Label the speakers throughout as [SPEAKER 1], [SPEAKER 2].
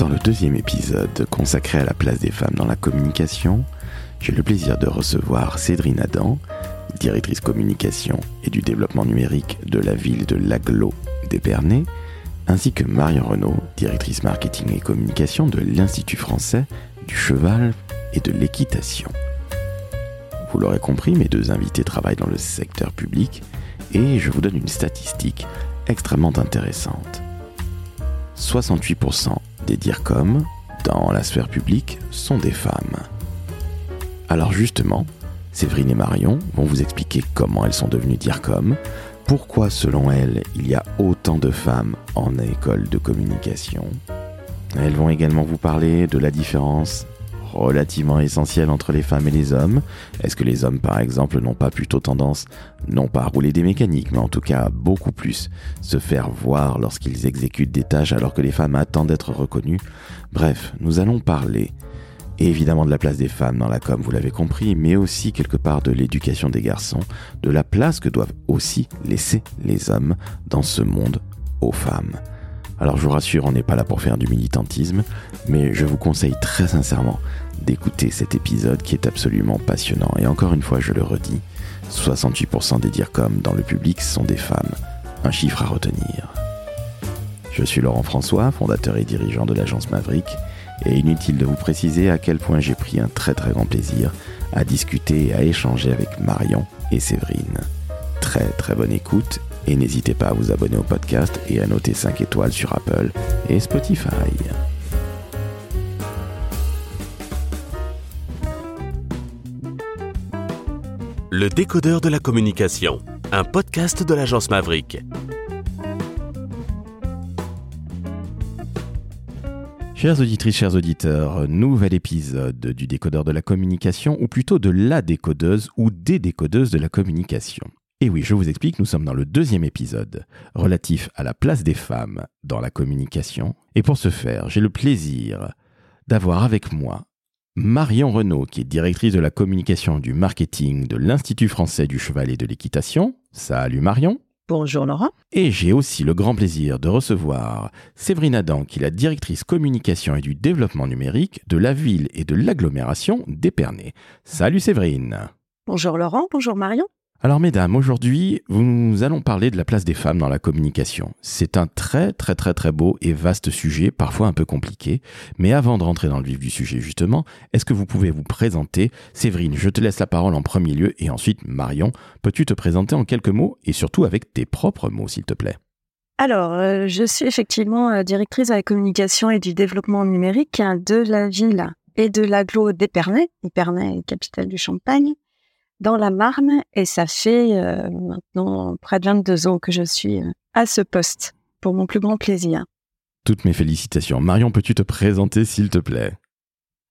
[SPEAKER 1] Dans le deuxième épisode consacré à la place des femmes dans la communication, j'ai le plaisir de recevoir Cédrine Adam, directrice communication et du développement numérique de la ville de Laglo d'Épernay, ainsi que Marion Renaud, directrice marketing et communication de l'Institut français du cheval et de l'équitation. Vous l'aurez compris, mes deux invités travaillent dans le secteur public et je vous donne une statistique extrêmement intéressante. 68% des DIRCOM dans la sphère publique sont des femmes. Alors justement, Séverine et Marion vont vous expliquer comment elles sont devenues DIRCOM, pourquoi selon elles il y a autant de femmes en école de communication. Elles vont également vous parler de la différence relativement essentielle entre les femmes et les hommes. Est-ce que les hommes, par exemple, n'ont pas plutôt tendance, non pas à rouler des mécaniques, mais en tout cas beaucoup plus se faire voir lorsqu'ils exécutent des tâches alors que les femmes attendent d'être reconnues? Bref, nous allons parler évidemment de la place des femmes dans la com, vous l'avez compris, mais aussi quelque part de l'éducation des garçons, de la place que doivent aussi laisser les hommes dans ce monde aux femmes. Alors je vous rassure, on n'est pas là pour faire du militantisme, mais je vous conseille très sincèrement d'écouter cet épisode qui est absolument passionnant. Et encore une fois, je le redis, 68% des DIRCOM dans le public sont des femmes. Un chiffre à retenir. Je suis Laurent François, fondateur et dirigeant de l'agence Maverick, et inutile de vous préciser à quel point j'ai pris un très très grand plaisir à discuter et à échanger avec Marion et Séverine. Très très bonne écoute et n'hésitez pas à vous abonner au podcast et à noter 5 étoiles sur Apple et Spotify.
[SPEAKER 2] Le décodeur de la communication, un podcast de l'agence Maverick.
[SPEAKER 1] Chères auditrices, chers auditeurs, nouvel épisode du décodeur de la communication, ou plutôt de la décodeuse ou des décodeuses de la communication. Et oui, je vous explique, nous sommes dans le deuxième épisode relatif à la place des femmes dans la communication. Et pour ce faire, j'ai le plaisir d'avoir avec moi Marion Renaud, qui est directrice de la communication du marketing de l'Institut français du cheval et de l'équitation. Salut Marion.
[SPEAKER 3] Bonjour Laurent.
[SPEAKER 1] Et j'ai aussi le grand plaisir de recevoir Séverine Adam, qui est la directrice communication et du développement numérique de la ville et de l'agglomération d'Épernay. Salut Séverine.
[SPEAKER 3] Bonjour Laurent, bonjour Marion.
[SPEAKER 1] Alors mesdames, aujourd'hui, nous allons parler de la place des femmes dans la communication. C'est un très très très très beau et vaste sujet, parfois un peu compliqué. Mais avant de rentrer dans le vif du sujet justement, est-ce que vous pouvez vous présenter? Séverine, je te laisse la parole en premier lieu et ensuite Marion, peux-tu te présenter en quelques mots et surtout avec tes propres mots s'il te plaît?
[SPEAKER 3] Alors, euh, je suis effectivement euh, directrice de la communication et du développement numérique hein, de la ville et de l'agglo d'Épernay, Épernay, capitale du Champagne dans la Marne et ça fait euh, maintenant près de 22 ans que je suis euh, à ce poste pour mon plus grand plaisir.
[SPEAKER 1] Toutes mes félicitations. Marion, peux-tu te présenter s'il te plaît?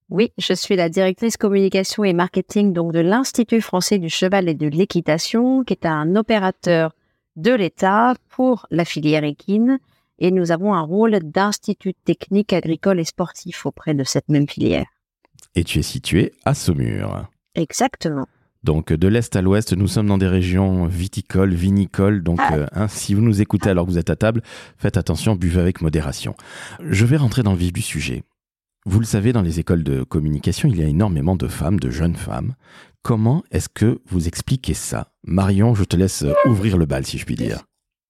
[SPEAKER 4] Oui, je suis la directrice communication et marketing donc de l'Institut français du cheval et de l'équitation qui est un opérateur de l'État pour la filière équine et nous avons un rôle d'institut technique agricole et sportif auprès de cette même filière.
[SPEAKER 1] Et tu es situé à Saumur.
[SPEAKER 4] Exactement.
[SPEAKER 1] Donc de l'est à l'ouest, nous sommes dans des régions viticoles, vinicoles. Donc ah. euh, hein, si vous nous écoutez alors que vous êtes à table, faites attention, buvez avec modération. Je vais rentrer dans le vif du sujet. Vous le savez, dans les écoles de communication, il y a énormément de femmes, de jeunes femmes. Comment est-ce que vous expliquez ça? Marion, je te laisse euh, ouvrir le bal, si je puis dire.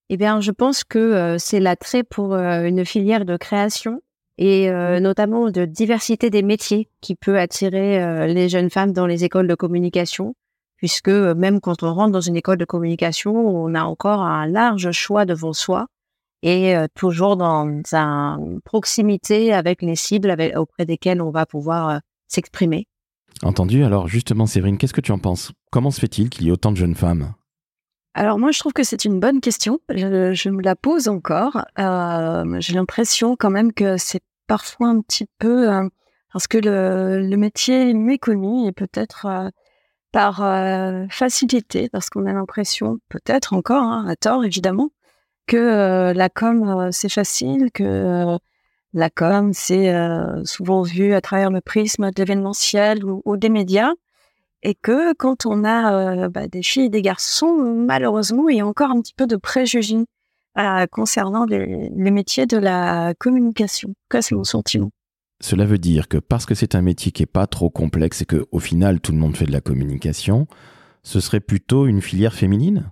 [SPEAKER 4] Eh bien, je pense que euh, c'est l'attrait pour une filière de création et notamment de diversité des métiers qui peut attirer les jeunes femmes dans les écoles de communication puisque euh, même quand on rentre dans une école de communication, on a encore un large choix devant soi et euh, toujours dans une proximité avec les cibles auprès desquelles on va pouvoir euh, s'exprimer.
[SPEAKER 1] Entendu. Alors justement, Séverine, qu'est-ce que tu en penses? Comment se fait-il qu'il y ait autant de jeunes femmes?
[SPEAKER 3] Alors moi, je trouve que c'est une bonne question. Je, me la pose encore. J'ai l'impression quand même que c'est parfois un petit peu parce que le, le métier est méconnu et peut-être par euh, facilité, parce qu'on a l'impression, peut-être encore, hein, à tort évidemment, que euh, la com euh, c'est facile, que la com c'est souvent vu à travers le prisme de l'événementiel ou, des médias, et que quand on a bah, des filles et des garçons, malheureusement, il y a encore un petit peu de préjugés concernant les, métiers de la communication. c'est mon sentiment.
[SPEAKER 1] Cela veut dire que parce que c'est un métier qui est pas trop complexe et que au final tout le monde fait de la communication, ce serait plutôt une filière féminine?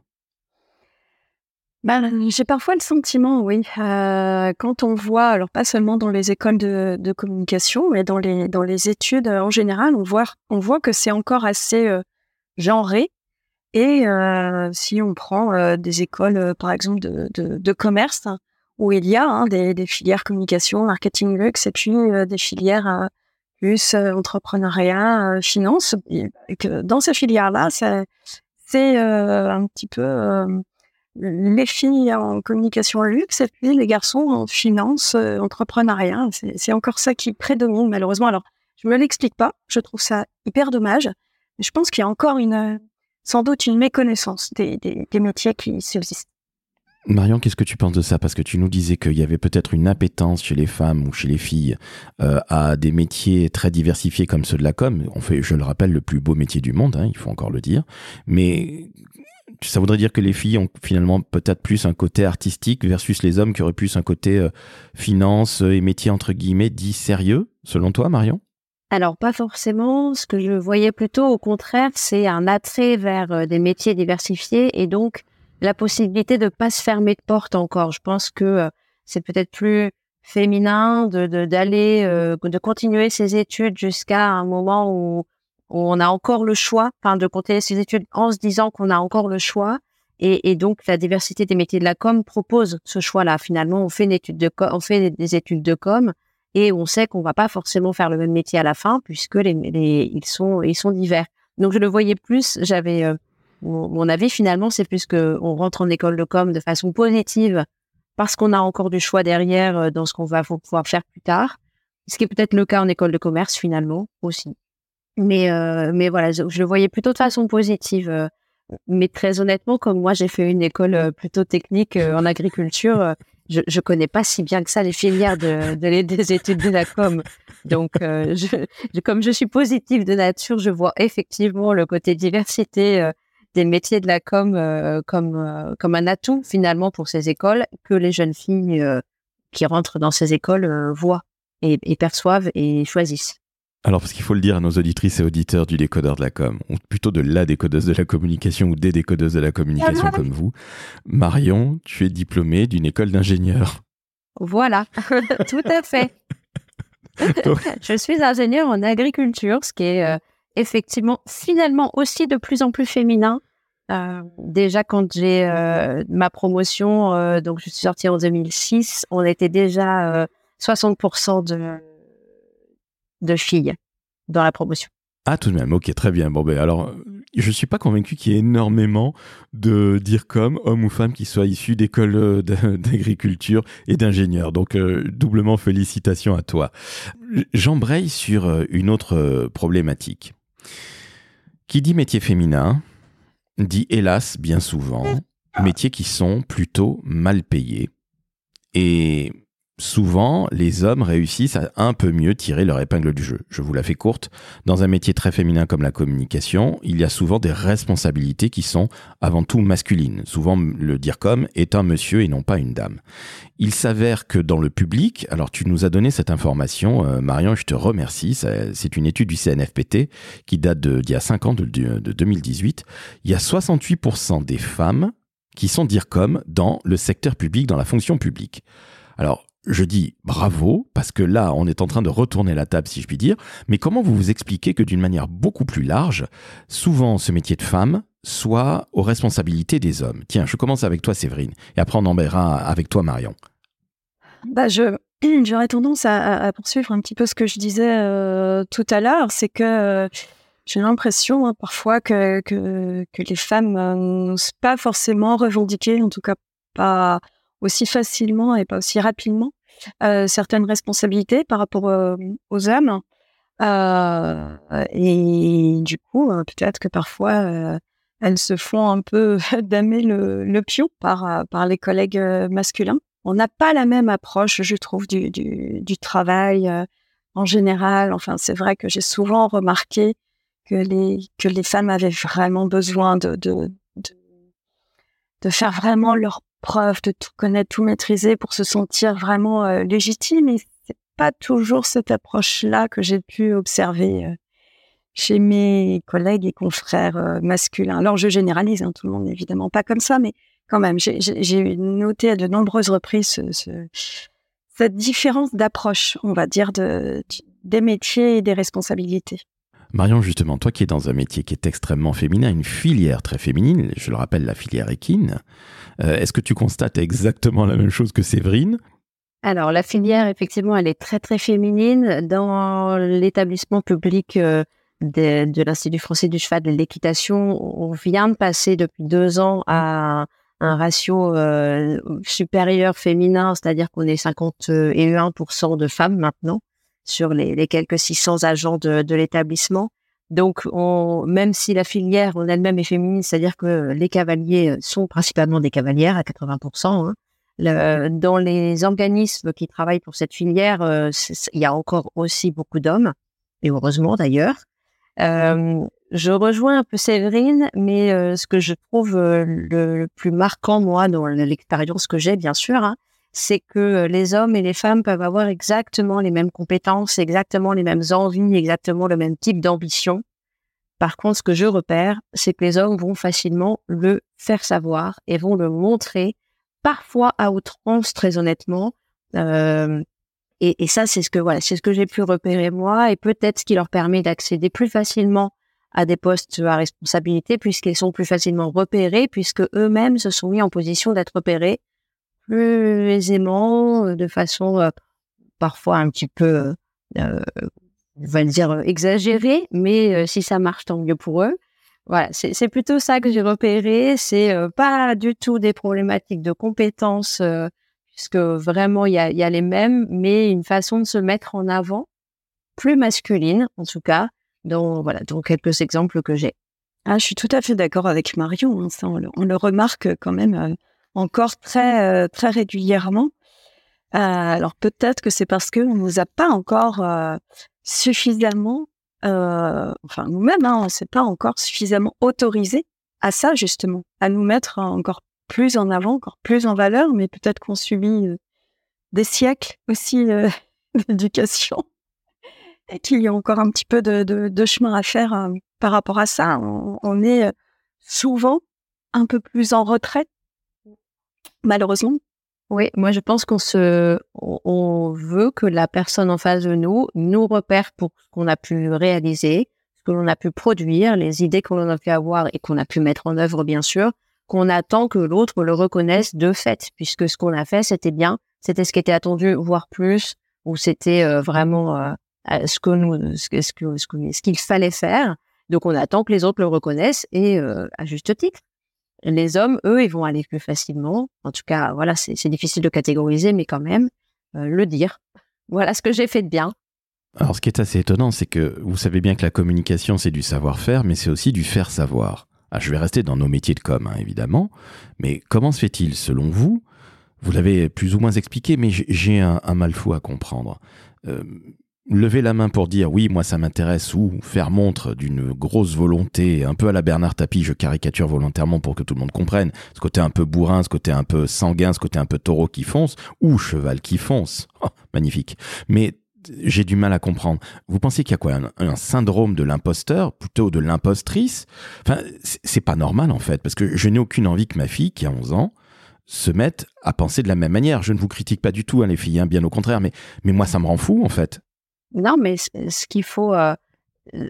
[SPEAKER 3] Ben, J'ai parfois le sentiment, oui. Euh, quand on voit, alors pas seulement dans les écoles de, communication, mais dans les, dans les études en général, on voit, on voit que c'est encore assez euh, genré. Et euh, si on prend des écoles, par exemple, de, de, commerce, hein, où il y a hein, des, des, filières communication, marketing, luxe, et puis des filières plus entrepreneuriat, finance, et que dans ces filières-là, c'est un petit peu les filles en communication luxe et puis les garçons en finance, euh, entrepreneuriat. C'est encore ça qui prédomine malheureusement. Alors, je me l'explique pas. Je trouve ça hyper dommage. Je pense qu'il y a encore une, sans doute une méconnaissance des, métiers qui subsistent.
[SPEAKER 1] Marion, qu'est-ce que tu penses de ça? Parce que tu nous disais qu'il y avait peut-être une appétence chez les femmes ou chez les filles euh, à des métiers très diversifiés comme ceux de la com. On fait, je le rappelle, le plus beau métier du monde, hein, il faut encore le dire. Mais ça voudrait dire que les filles ont finalement peut-être plus un côté artistique versus les hommes qui auraient plus un côté euh, finance et métier entre guillemets dit sérieux, selon toi, Marion?
[SPEAKER 4] Alors pas forcément. Ce que je voyais plutôt au contraire, c'est un attrait vers euh, des métiers diversifiés et donc la possibilité de pas se fermer de porte encore. Je pense que euh, c'est peut-être plus féminin de d'aller de continuer ses études jusqu'à un moment où on a encore le choix, enfin de continuer ses études en se disant qu'on a encore le choix. Et, donc la diversité des métiers de la com propose ce choix-là. Finalement, on fait une étude de on fait des études de com et on sait qu'on va pas forcément faire le même métier à la fin puisque les, ils sont ils sont divers. Donc je le voyais plus. J'avais euh, mon, avis finalement, c'est plus que on rentre en école de com de façon positive parce qu'on a encore du choix derrière euh, dans ce qu'on va pouvoir faire plus tard. Ce qui est peut-être le cas en école de commerce finalement aussi. Mais, euh, mais voilà, je, le voyais plutôt de façon positive. Euh, mais très honnêtement, comme moi, j'ai fait une école euh, plutôt technique en agriculture, je, je connais pas si bien que ça les filières de, de des études de la com. Donc, je, comme je suis positive de nature, je vois effectivement le côté diversité des métiers de la com comme comme un atout finalement pour ces écoles que les jeunes filles qui rentrent dans ces écoles voient et, et perçoivent et choisissent.
[SPEAKER 1] Alors, parce qu'il faut le dire à nos auditrices et auditeurs du décodeur de la com, ou plutôt de la décodeuse de la communication ou des décodeuses de la communication comme vous, Marion, tu es diplômée d'une école d'ingénieur.
[SPEAKER 4] Voilà, tout à fait. je suis ingénieur en agriculture, ce qui est euh, effectivement finalement aussi de plus en plus féminin. Euh, déjà quand j'ai euh, ma promotion, donc je suis sortie en 2006, on était déjà 60% de filles dans la promotion.
[SPEAKER 1] Ah, tout de même, ok, très bien. Bon, ben alors, je suis pas convaincu qu'il y ait énormément de dire comme hommes ou femmes qui soient issus d'écoles euh, d'agriculture et d'ingénieurs. Donc, euh, doublement félicitations à toi. J'embraye sur euh, une autre problématique. Qui dit métier féminin dit hélas bien souvent métiers qui sont plutôt mal payés. Et souvent, les hommes réussissent à un peu mieux tirer leur épingle du jeu. Je vous la fais courte. Dans un métier très féminin comme la communication, il y a souvent des responsabilités qui sont avant tout masculines. Souvent, le dire comme est un monsieur et non pas une dame. Il s'avère que dans le public, alors tu nous as donné cette information, euh, Marion, je te remercie. C'est une étude du CNFPT qui date d'il y a 5 ans, de, de 2018. Il y a 68% des femmes qui sont dire comme dans le secteur public, dans la fonction publique. Alors, je dis bravo, parce que là, on est en train de retourner la table, si je puis dire, mais comment vous vous expliquez que d'une manière beaucoup plus large, souvent ce métier de femme soit aux responsabilités des hommes? Tiens, je commence avec toi, Séverine, et après on embêtera avec toi, Marion.
[SPEAKER 3] Bah, je, j'aurais tendance à, poursuivre un petit peu ce que je disais euh, tout à l'heure, c'est que euh, j'ai l'impression hein, parfois que, les femmes euh, n'osent pas forcément revendiquer, en tout cas pas aussi facilement et pas aussi rapidement certaines responsabilités par rapport euh, aux hommes. Euh, et du coup, peut-être que parfois, elles se font un peu damer le, le pion par, par les collègues masculins. On n'a pas la même approche, je trouve, du, du, du travail en général. Enfin, c'est vrai que j'ai souvent remarqué que les, que les femmes avaient vraiment besoin de, de, de, de faire vraiment leur preuve de tout connaître, tout maîtriser pour se sentir vraiment euh, légitime. Et c'est pas toujours cette approche-là que j'ai pu observer euh, chez mes collègues et confrères euh, masculins. Alors je généralise, hein, tout le monde évidemment pas comme ça, mais quand même, j'ai noté à de nombreuses reprises ce, cette différence d'approche, on va dire, de, des métiers et des responsabilités.
[SPEAKER 1] Marion, justement, toi qui es dans un métier qui est extrêmement féminin, une filière très féminine, je le rappelle, la filière équine, euh, est-ce que tu constates exactement la même chose que Séverine?
[SPEAKER 4] Alors, la filière, effectivement, elle est très, très féminine. Dans l'établissement public euh, de, l'Institut français du cheval de l'équitation, on vient de passer depuis deux ans à un ratio euh, supérieur féminin, c'est-à-dire qu'on est 51% de femmes maintenant sur les, quelques 600 agents de, l'établissement. Donc, on, même si la filière en elle-même est féminine, c'est-à-dire que les cavaliers sont principalement des cavalières à 80%, hein, le, dans les organismes qui travaillent pour cette filière, euh, il y a encore aussi beaucoup d'hommes, et heureusement d'ailleurs. Euh, je rejoins un peu Séverine, mais euh, ce que je trouve euh, le, plus marquant, moi, dans l'expérience que j'ai, bien sûr, hein, c'est que euh, les hommes et les femmes peuvent avoir exactement les mêmes compétences, exactement les mêmes envies, exactement le même type d'ambition. Par contre, ce que je repère, c'est que les hommes vont facilement le faire savoir et vont le montrer, parfois à outrance, très honnêtement. Euh, et, ça, c'est ce que voilà, c'est ce que j'ai pu repérer moi, et peut-être ce qui leur permet d'accéder plus facilement à des postes à responsabilité, puisqu'ils sont plus facilement repérés, puisque eux-mêmes se sont mis en position d'être repérés plus aisément, euh, de façon euh, parfois un petit peu, euh, on va dire, exagérée, mais si ça marche, tant mieux pour eux. Voilà, c'est plutôt ça que j'ai repéré. C'est pas du tout des problématiques de compétences, puisque vraiment il y a, les mêmes, mais une façon de se mettre en avant, plus masculine en tout cas, dans voilà, dans quelques exemples que j'ai.
[SPEAKER 3] Ah, je suis tout à fait d'accord avec Marion. Hein, on le, remarque quand même encore très euh, très régulièrement. Euh, alors peut-être que c'est parce que on nous a pas encore euh, suffisamment, enfin nous-mêmes, hein, on s'est pas encore suffisamment autorisé à ça justement, à nous mettre encore plus en avant, encore plus en valeur, mais peut-être qu'on subit des siècles aussi d'éducation et qu'il y a encore un petit peu de, de, chemin à faire par rapport à ça. on, est souvent un peu plus en retraite malheureusement.
[SPEAKER 4] Oui, moi je pense qu'on se, on veut que la personne en face de nous nous repère pour ce qu'on a pu réaliser, ce que l'on a pu produire, les idées qu'on a pu avoir et qu'on a pu mettre en œuvre bien sûr, qu'on attend que l'autre le reconnaisse de fait, puisque ce qu'on a fait c'était bien, c'était ce qui était attendu, voire plus, ou c'était euh, vraiment euh, ce que nous, ce, qu'il fallait faire. Donc on attend que les autres le reconnaissent et euh, à juste titre. Les hommes, eux, ils vont aller plus facilement. En tout cas, voilà, c'est difficile de catégoriser, mais quand même, euh, le dire. Voilà ce que j'ai fait de bien.
[SPEAKER 1] Alors, ce qui est assez étonnant, c'est que vous savez bien que la communication, c'est du savoir-faire, mais c'est aussi du faire savoir. Ah, je vais rester dans nos métiers de com, hein, évidemment, mais comment se fait-il, selon vous Vous l'avez plus ou moins expliqué, mais j'ai un, mal fou à comprendre. Euh, lever la main pour dire oui, moi ça m'intéresse ou faire montre d'une grosse volonté, un peu à la Bernard Tapie, je caricature volontairement pour que tout le monde comprenne, ce côté un peu bourrin, ce côté un peu sanguin, ce côté un peu taureau qui fonce ou cheval qui fonce. Oh, magnifique. Mais j'ai du mal à comprendre. Vous pensez qu'il y a quoi un, syndrome de l'imposteur, plutôt de l'impostrice? Enfin, c'est pas normal en fait, parce que je n'ai aucune envie que ma fille, qui a 11 ans, se mette à penser de la même manière. Je ne vous critique pas du tout, hein, les filles, hein, bien au contraire, mais, mais moi, ça me rend fou en fait.
[SPEAKER 4] Non, mais ce qu'il faut, euh,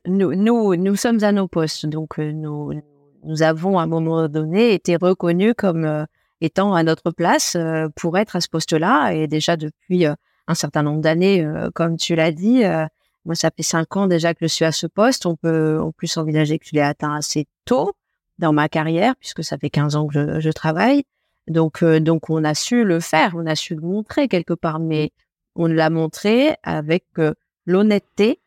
[SPEAKER 4] nous, nous, nous sommes à nos postes, donc euh, nous, nous avons à un moment donné été reconnus comme euh, étant à notre place pour être à ce poste-là, et déjà depuis un certain nombre d'années, comme tu l'as dit. moi, ça fait cinq ans déjà que je suis à ce poste. On peut en plus envisager que je l'ai atteint assez tôt dans ma carrière, puisque ça fait 15 ans que je, je travaille. Donc, donc, on a su le faire, on a su le montrer quelque part, mais on l'a montré avec l'honnêteté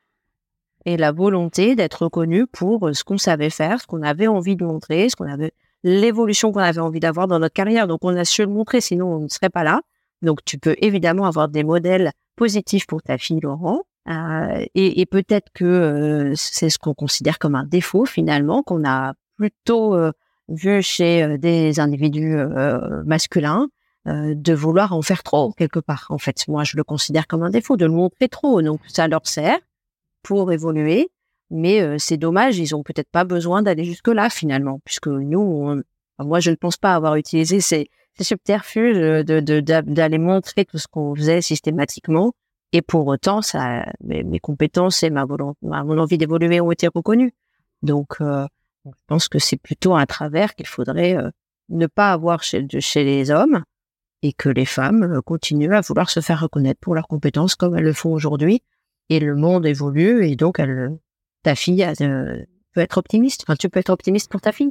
[SPEAKER 4] et la volonté d'être reconnu pour euh, ce qu'on savait faire, ce qu'on avait envie de montrer, ce qu'on avait, l'évolution qu'on avait envie d'avoir dans notre carrière. Donc, on a su le montrer, sinon on ne serait pas là. Donc, tu peux évidemment avoir des modèles positifs pour ta fille, Laurent. Euh, et, peut-être que euh, c'est ce qu'on considère comme un défaut finalement, qu'on a plutôt vu chez des individus masculins de vouloir en faire trop quelque part. En fait, moi, je le considère comme un défaut de le montrer trop. Donc, ça leur sert pour évoluer, mais c'est dommage, ils ont peut-être pas besoin d'aller jusque là finalement, puisque nous, moi, je ne pense pas avoir utilisé ces, ces subterfuges de d'aller montrer tout ce qu'on faisait systématiquement. Et pour autant, ça, mes, compétences et ma, volonté, mon envie d'évoluer ont été reconnues. Donc, je pense que c'est plutôt un travers qu'il faudrait ne pas avoir chez, chez les hommes et que les femmes continuent à vouloir se faire reconnaître pour leurs compétences comme elles le font aujourd'hui. Et le monde évolue et donc elle, ta fille peut être optimiste. Enfin, tu peux être optimiste pour ta fille.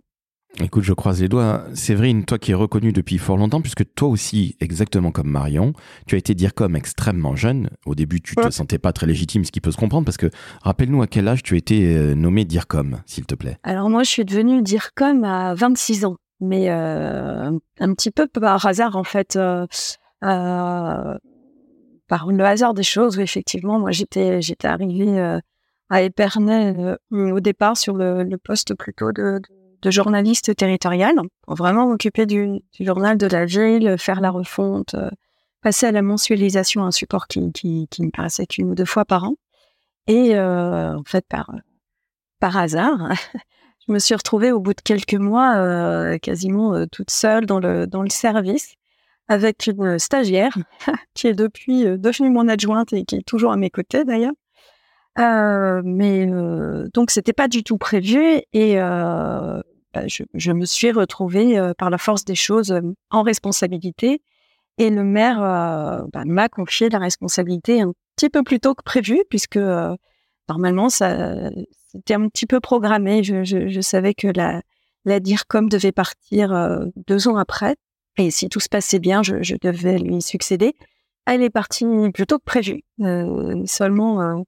[SPEAKER 1] Écoute, je croise les doigts. Séverine, toi qui es reconnue depuis fort longtemps, puisque toi aussi, exactement comme Marion, tu as été dire comme extrêmement jeune. Au début, tu te sentais pas très légitime, ce qui peut se comprendre, parce que rappelle-nous à quel âge tu as été euh, nommée DIRCOM, s'il te plaît.
[SPEAKER 3] Alors moi, je suis devenue DIRCOM à 26 ans, mais euh, un petit peu par hasard, en fait. Euh, par le hasard des choses, effectivement, moi, j'étais, j'étais arrivée à Épernay au départ sur le, poste plutôt de journaliste territorial pour vraiment m'occuper du, journal de la ville, faire la refonte, euh, passer à la mensualisation, un support qui, qui, qui me paraissait qu'une ou deux fois par an. Et euh, en fait, par, par hasard, je me suis retrouvée au bout de quelques mois euh, quasiment toute seule dans le, dans le service avec une stagiaire qui est depuis devenue mon adjointe et qui est toujours à mes côtés d'ailleurs. Euh, mais euh, donc c'était pas du tout prévu et euh, bah, je, je, me suis retrouvée par la force des choses en responsabilité et le maire bah, m'a confié la responsabilité un petit peu plus tôt que prévu puisque normalement c'était un petit peu programmé. Je, savais que la la DIRCOM devait partir deux ans après et si tout se passait bien, je, devais lui succéder. Elle est partie plutôt que prévu, seulement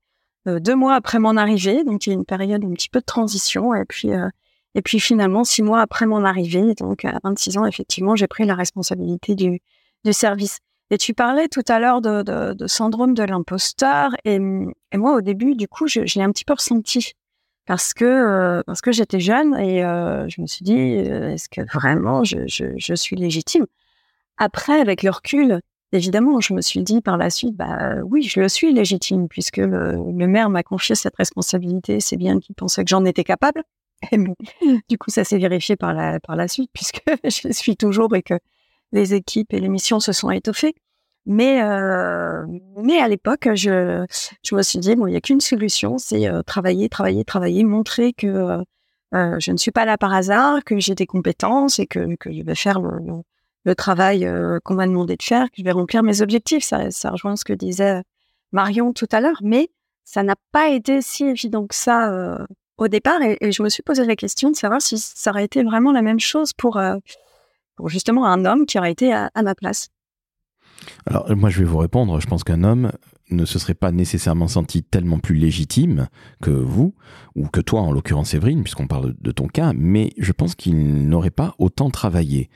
[SPEAKER 3] euh, deux mois après mon arrivée, donc il y a une période un petit peu de transition, et puis euh, et puis finalement six mois après mon arrivée, donc à 26 ans effectivement, j'ai pris la responsabilité du du service. Et tu parlais tout à l'heure de, syndrome de l'imposteur, et, moi au début du coup je, l'ai un petit peu ressenti parce que euh, que j'étais jeune et je me suis dit est-ce que vraiment je, je, suis légitime? Après avec le recul évidemment, je me suis dit par la suite, bah oui, je le suis légitime puisque le, maire m'a confié cette responsabilité. C'est bien qu'il pensait que j'en étais capable. Et du coup, ça s'est vérifié par la par la suite puisque je le suis toujours et que les équipes et les missions se sont étoffées. Mais euh, mais à l'époque, je je me suis dit bon, il y a qu'une solution, c'est euh, travailler, travailler, travailler, montrer que euh, je ne suis pas là par hasard, que j'ai des compétences et que que je vais faire le, travail qu'on m'a demandé de faire, que je vais remplir mes objectifs. Ça, ça rejoint ce que disait Marion tout à l'heure, mais ça n'a pas été si évident que ça au départ. Et, je me suis posé la question de savoir si ça aurait été vraiment la même chose pour, pour justement un homme qui aurait été à, ma place.
[SPEAKER 1] Alors moi je vais vous répondre, je pense qu'un homme ne se serait pas nécessairement senti tellement plus légitime que vous, ou que toi en l'occurrence Séverine, puisqu'on parle de ton cas, mais je pense qu'il n'aurait pas autant travaillé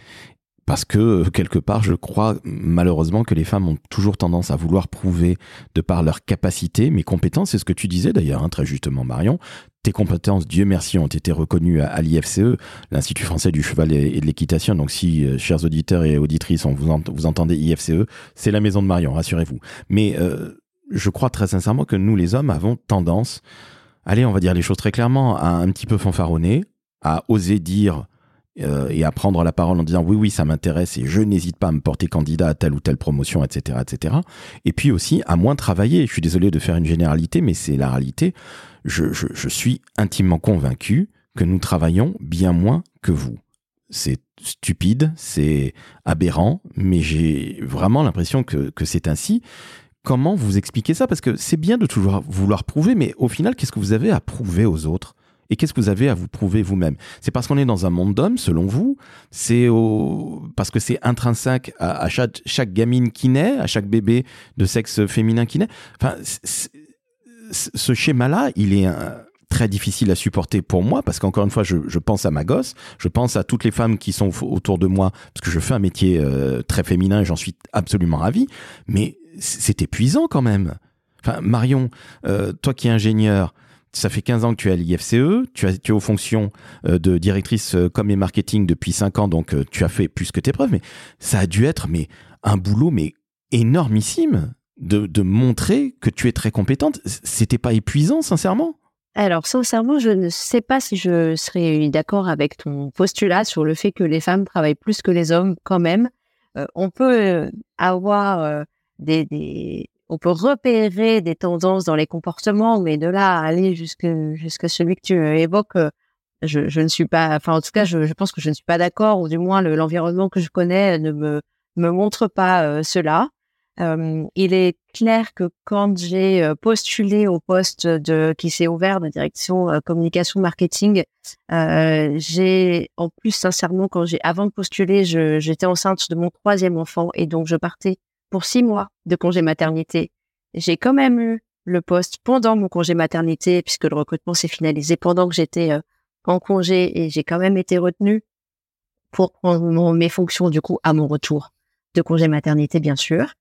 [SPEAKER 1] parce que quelque part, je crois malheureusement que les femmes ont toujours tendance à vouloir prouver de par leur capacité, mes compétences, c'est ce que tu disais d'ailleurs, hein, très justement Marion, tes compétences, Dieu merci, ont été reconnues à, l'IFCE, l'Institut français du cheval et, de l'équitation. Donc si, euh, chers auditeurs et auditrices, on vous, vous entendez IFCE, c'est la maison de Marion, rassurez-vous. Mais euh, je crois très sincèrement que nous, les hommes, avons tendance, allez, on va dire les choses très clairement, à un petit peu fanfaronner, à oser dire euh, et à prendre la parole en disant oui oui ça m'intéresse et je n'hésite pas à me porter candidat à telle ou telle promotion etc etc et puis aussi à moins travailler. Je suis désolé de faire une généralité mais c'est la réalité. Je, suis intimement convaincu que nous travaillons bien moins que vous. C'est stupide c'est aberrant mais j'ai vraiment l'impression que, que c'est ainsi. Comment vous expliquez ça? Parce que c'est bien de toujours vouloir prouver mais au final qu'est-ce que vous avez à prouver aux autres? Et qu'est-ce que vous avez à vous prouver vous-même? C'est parce qu'on est dans un monde d'hommes, selon vous C'est parce que c'est intrinsèque à, chaque, gamine qui naît, à chaque bébé de sexe féminin qui naît Enfin, ce schéma-là, il est très difficile à supporter pour moi parce qu'encore une fois, je, pense à ma gosse, je pense à toutes les femmes qui sont autour de moi parce que je fais un métier euh, très féminin et j'en suis absolument ravi. Mais c'est épuisant quand même. Enfin, Marion, euh, toi qui es ingénieur, ça fait 15 ans que tu es à l'IFCE, tu, as, tu es aux fonctions euh, de directrice euh, com et marketing depuis 5 ans, donc tu as fait plus que tes preuves, mais ça a dû être mais, un boulot mais énormissime de, de montrer que tu es très compétente. C'était pas épuisant, sincèrement?
[SPEAKER 4] Alors, sincèrement, je ne sais pas si je serais d'accord avec ton postulat sur le fait que les femmes travaillent plus que les hommes quand même. on peut avoir des, des, on peut repérer des tendances dans les comportements, mais de là aller jusque jusqu'à celui que tu évoques, euh, je, je, ne suis pas. Enfin, en tout cas, je, je pense que je ne suis pas d'accord, ou du moins l'environnement que je connais ne me me montre pas euh, cela. Euh, il est clair que quand j'ai euh, postulé au poste de qui s'est ouvert de direction communication marketing, j'ai en plus sincèrement quand j'ai avant de postuler, j'étais enceinte de mon troisième enfant et donc je partais pour six mois de congé maternité. J'ai quand même eu le poste pendant mon congé maternité, puisque le recrutement s'est finalisé pendant que j'étais euh, en congé et j'ai quand même été retenue pour prendre mes fonctions du coup à mon retour de congé maternité, bien sûr.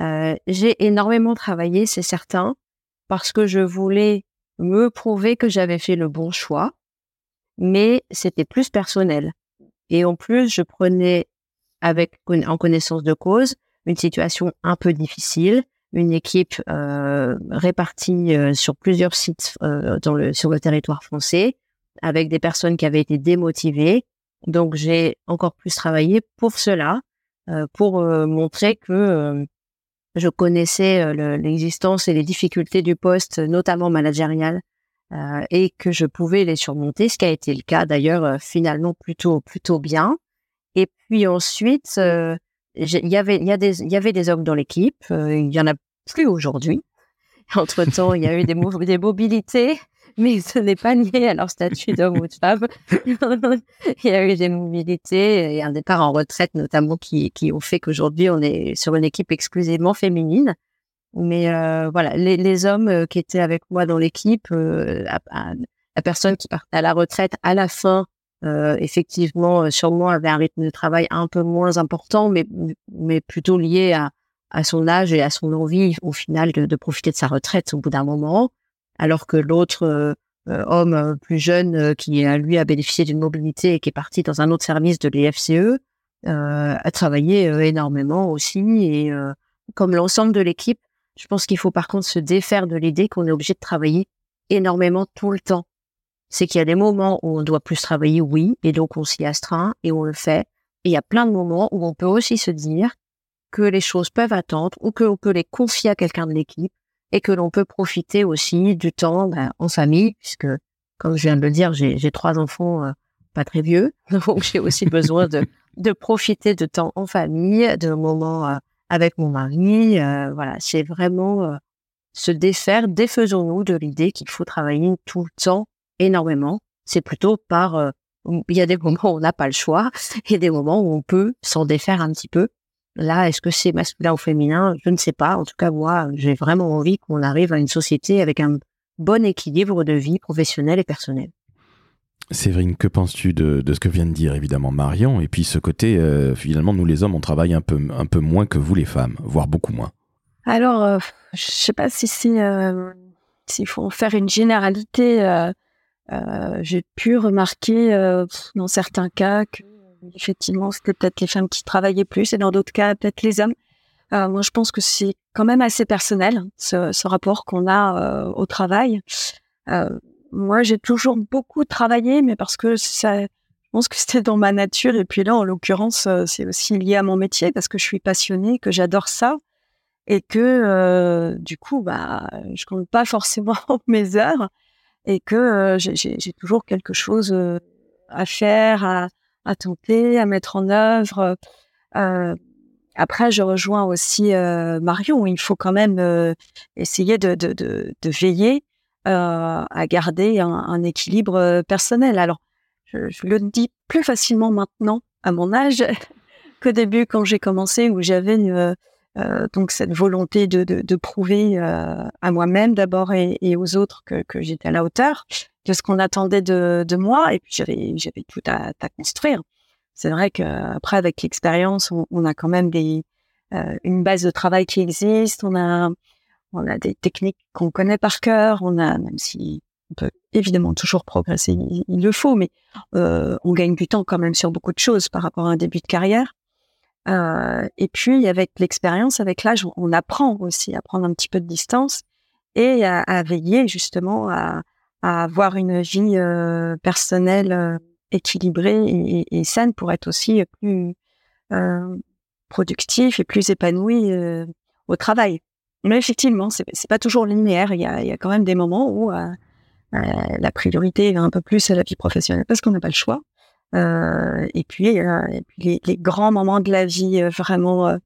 [SPEAKER 4] Euh, j'ai énormément travaillé, c'est certain, parce que je voulais me prouver que j'avais fait le bon choix, mais c'était plus personnel. Et en plus, je prenais avec en connaissance de cause une situation un peu difficile, une équipe euh, répartie euh, sur plusieurs sites euh, dans le, sur le territoire français, avec des personnes qui avaient été démotivées. Donc j'ai encore plus travaillé pour cela, pour montrer que je connaissais l'existence et les difficultés du poste, notamment managérial, et que je pouvais les surmonter, ce qui a été le cas d'ailleurs finalement plutôt plutôt bien. Et puis ensuite, il y avait il y a des il y avait des hommes dans l'équipe euh, il y en a plus aujourd'hui. Entre temps il y a eu des, mobilités mais ce n'est pas lié à leur statut d'homme ou de femme. Il y a eu des mobilités et un départ en retraite notamment qui qui ont fait qu'aujourd'hui on est sur une équipe exclusivement féminine. Mais euh, voilà les, les, hommes euh, qui étaient avec moi dans l'équipe la, la personne qui partait à la retraite à la fin euh, effectivement, euh, sûrement avait un rythme de travail un peu moins important, mais, mais plutôt lié à, à son âge et à son envie, au final, de, de profiter de sa retraite au bout d'un moment, alors que l'autre euh, homme plus jeune, qui lui a bénéficié d'une mobilité et qui est parti dans un autre service de l'EFCE, a travaillé énormément aussi. Et comme l'ensemble de l'équipe, je pense qu'il faut par contre se défaire de l'idée qu'on est obligé de travailler énormément tout le temps c'est qu'il y a des moments où on doit plus travailler, oui, et donc on s'y astreint et on le fait. Et il y a plein de moments où on peut aussi se dire que les choses peuvent attendre ou que peut les confier à quelqu'un de l'équipe et que l'on peut profiter aussi du temps ben, en famille, puisque, comme je viens de le dire, j'ai trois enfants euh, pas très vieux, donc j'ai aussi besoin de, de profiter de temps en famille, de moments euh, avec mon mari. Euh, voilà, c'est vraiment se défaire, défaisons-nous de l'idée qu'il faut travailler tout le temps énormément, c'est plutôt par euh, il y a des moments où on n'a pas le choix et des moments où on peut s'en défaire un petit peu. Là, est-ce que c'est masculin ou féminin? Je ne sais pas. En tout cas, moi, j'ai vraiment envie qu'on arrive à une société avec un bon équilibre de vie professionnelle et personnelle.
[SPEAKER 1] Séverine, que penses-tu de, ce que vient de dire évidemment Marion Et puis ce côté, euh, finalement, nous les hommes, on travaille un peu, un peu moins que vous les femmes, voire beaucoup moins?
[SPEAKER 3] Alors, euh, je ne sais pas si s'il faut en faire une généralité. Euh, j'ai pu remarquer euh, dans certains cas que effectivement c'était peut-être les femmes qui travaillaient plus et dans d'autres cas peut-être les hommes. Euh, moi je pense que c'est quand même assez personnel ce, ce rapport qu'on a au travail. moi j'ai toujours beaucoup travaillé mais parce que ça, je pense que c'était dans ma nature et puis là en l'occurrence c'est aussi lié à mon métier parce que je suis passionnée, que j'adore ça et que du coup bah je compte pas forcément mes heures et que euh, j'ai toujours quelque chose euh, à faire, à, tenter, à mettre en œuvre. Euh, après, je rejoins aussi Marion. Il faut quand même essayer de, veiller à garder un, équilibre personnel. Alors, je, je, le dis plus facilement maintenant à mon âge qu'au début quand j'ai commencé où j'avais euh, donc cette volonté de, de, prouver euh, à moi-même d'abord et, aux autres que, j'étais à la hauteur de ce qu'on attendait de, de, moi et puis j'avais j'avais tout à, construire. C'est vrai qu'après avec l'expérience on, on, a quand même des euh, une base de travail qui existe, on a on a des techniques qu'on connaît par cœur, on a même si On peut évidemment toujours progresser, il, le faut, mais on gagne du temps quand même sur beaucoup de choses par rapport à un début de carrière. Et puis avec l'expérience, avec l'âge, on, apprend aussi à prendre un petit peu de distance et à, veiller justement à, avoir une vie personnelle équilibrée et, saine pour être aussi plus productif et plus épanoui au travail. Mais effectivement, c'est, pas toujours linéaire. Il y a, quand même des moments où euh, euh, la priorité est un peu plus à la vie professionnelle parce qu'on n'a pas le choix. Euh, et puis, puis les, grands moments de la vie vraiment